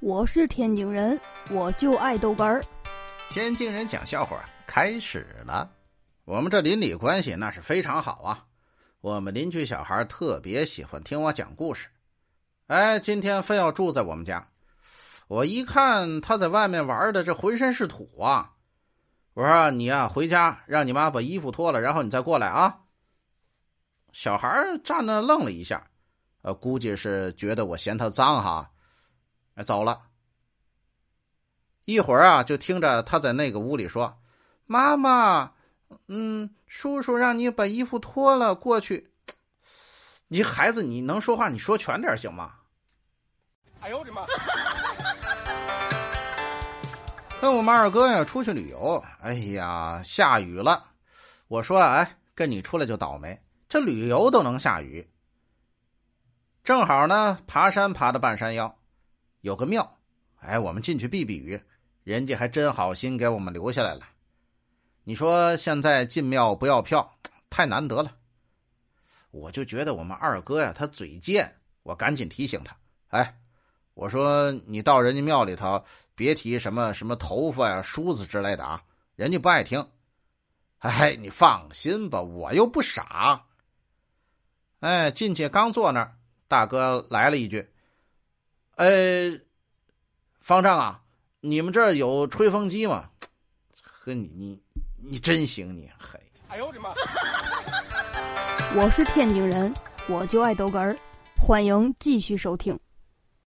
我是天津人，我就爱豆干儿。天津人讲笑话开始了。我们这邻里关系那是非常好啊。我们邻居小孩特别喜欢听我讲故事。哎，今天非要住在我们家。我一看他在外面玩的这浑身是土啊，我说你呀回家让你妈把衣服脱了，然后你再过来啊。小孩站那愣了一下，呃，估计是觉得我嫌他脏哈。走了，一会儿啊，就听着他在那个屋里说：“妈妈，嗯，叔叔让你把衣服脱了过去。”你孩子，你能说话，你说全点行吗？哎呦我的妈！跟我们二哥呀出去旅游，哎呀，下雨了。我说：“哎，跟你出来就倒霉，这旅游都能下雨。”正好呢，爬山爬到半山腰。有个庙，哎，我们进去避避雨，人家还真好心给我们留下来了。你说现在进庙不要票，太难得了。我就觉得我们二哥呀，他嘴贱，我赶紧提醒他，哎，我说你到人家庙里头，别提什么什么头发呀、梳子之类的啊，人家不爱听。哎，你放心吧，我又不傻。哎，进去刚坐那儿，大哥来了一句。呃，方丈啊，你们这儿有吹风机吗？呵，你你你真行，你嘿！哎呦我的妈！我是天津人，我就爱逗哏儿，欢迎继续收听。